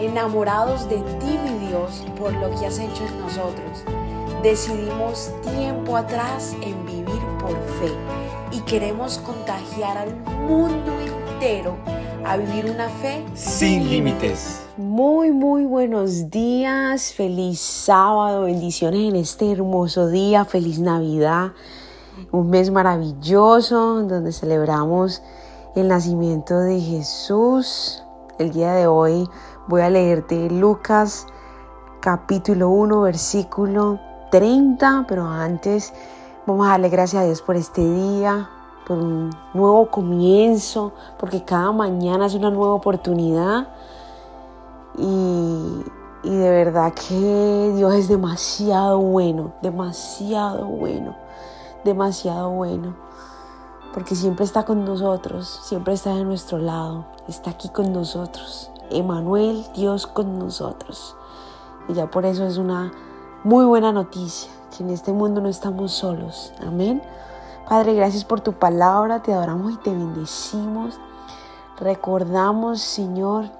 enamorados de ti, mi Dios, por lo que has hecho en nosotros. Decidimos tiempo atrás en vivir por fe y queremos contagiar al mundo entero a vivir una fe sin límites. Muy, muy buenos días, feliz sábado, bendiciones en este hermoso día, feliz Navidad, un mes maravilloso donde celebramos el nacimiento de Jesús. El día de hoy voy a leerte Lucas capítulo 1, versículo 30, pero antes vamos a darle gracias a Dios por este día, por un nuevo comienzo, porque cada mañana es una nueva oportunidad. Y, y de verdad que Dios es demasiado bueno, demasiado bueno, demasiado bueno. Porque siempre está con nosotros, siempre está de nuestro lado, está aquí con nosotros. Emanuel, Dios con nosotros. Y ya por eso es una muy buena noticia, que en este mundo no estamos solos. Amén. Padre, gracias por tu palabra, te adoramos y te bendecimos. Recordamos, Señor,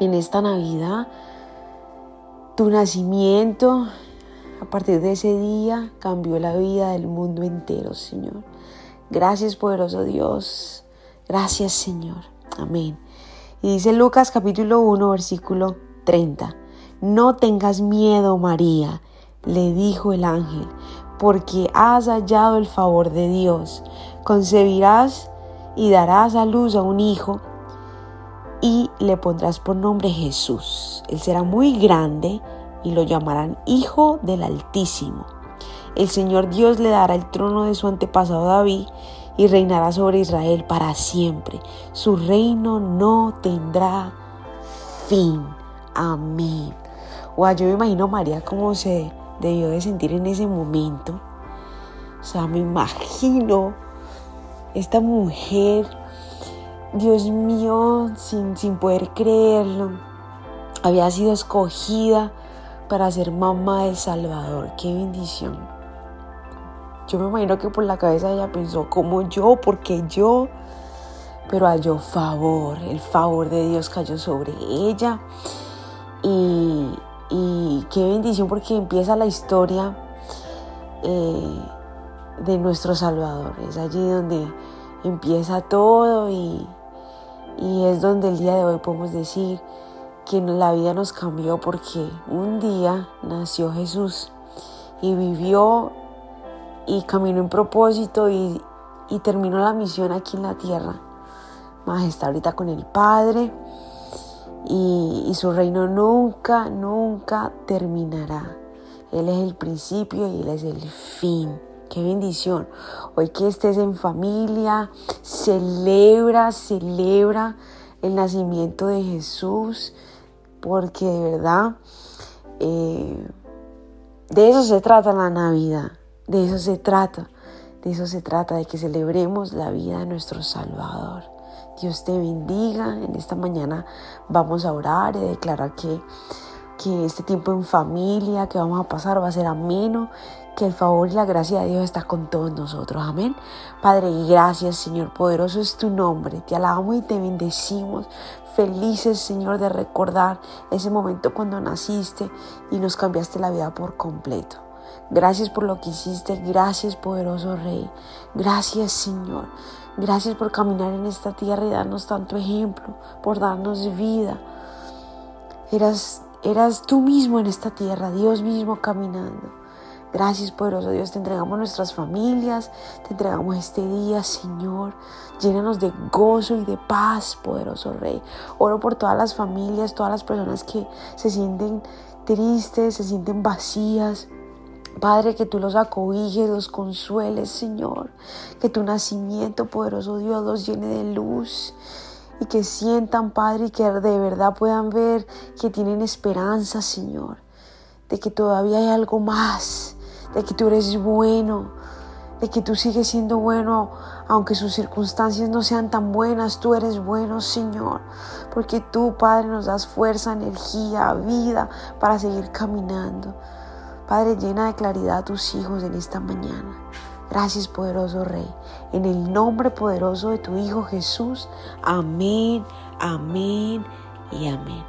en esta Navidad, tu nacimiento. A partir de ese día cambió la vida del mundo entero, Señor. Gracias, poderoso Dios. Gracias, Señor. Amén. Y dice Lucas capítulo 1, versículo 30. No tengas miedo, María, le dijo el ángel, porque has hallado el favor de Dios. Concebirás y darás a luz a un hijo y le pondrás por nombre Jesús. Él será muy grande y lo llamarán Hijo del Altísimo. El Señor Dios le dará el trono de su antepasado David y reinará sobre Israel para siempre. Su reino no tendrá fin. Amén. O yo me imagino María cómo se debió de sentir en ese momento. O sea, me imagino esta mujer, Dios mío, sin, sin poder creerlo, había sido escogida para ser mamá del Salvador. Qué bendición. Yo me imagino que por la cabeza ella pensó, como yo, porque yo, pero halló favor, el favor de Dios cayó sobre ella. Y, y qué bendición porque empieza la historia eh, de nuestro Salvador. Es allí donde empieza todo y, y es donde el día de hoy podemos decir que la vida nos cambió porque un día nació Jesús y vivió y caminó en propósito y, y terminó la misión aquí en la tierra. Más está ahorita con el Padre y, su reino nunca, nunca terminará. Él es el principio y Él es el fin. Qué bendición. Hoy que estés en familia, celebra, celebra el nacimiento de Jesús, porque de verdad eh, de eso se trata la Navidad, de eso se trata, de eso se trata, de que celebremos la vida de nuestro Salvador. Dios te bendiga. En esta mañana vamos a orar y declarar que, que este tiempo en familia que vamos a pasar va a ser ameno, que el favor y la gracia de Dios está con todos nosotros. Amén. Padre, gracias Señor, poderoso es tu nombre. Te alabamos y te bendecimos. Felices Señor de recordar ese momento cuando naciste y nos cambiaste la vida por completo. Gracias por lo que hiciste, gracias poderoso Rey, gracias Señor. Gracias por caminar en esta tierra y darnos tanto ejemplo, por darnos vida. Eras, eras tú mismo en esta tierra, Dios mismo caminando. Gracias, poderoso Dios. Te entregamos nuestras familias, te entregamos este día, Señor. Llénanos de gozo y de paz, poderoso Rey. Oro por todas las familias, todas las personas que se sienten tristes, se sienten vacías. Padre, que tú los acobijes, los consueles, Señor. Que tu nacimiento, poderoso Dios, los llene de luz. Y que sientan, Padre, y que de verdad puedan ver que tienen esperanza, Señor. De que todavía hay algo más. De que tú eres bueno. De que tú sigues siendo bueno, aunque sus circunstancias no sean tan buenas, tú eres bueno, Señor. Porque tú, Padre, nos das fuerza, energía, vida para seguir caminando. Padre, llena de claridad a tus hijos en esta mañana. Gracias, poderoso Rey. En el nombre poderoso de tu Hijo Jesús. Amén, amén y amén.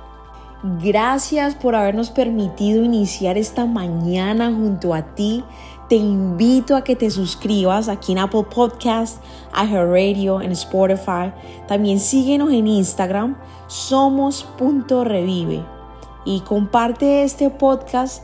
Gracias por habernos permitido iniciar esta mañana junto a ti. Te invito a que te suscribas aquí en Apple Podcast, Radio, en Spotify. También síguenos en Instagram, somos.revive. Y comparte este podcast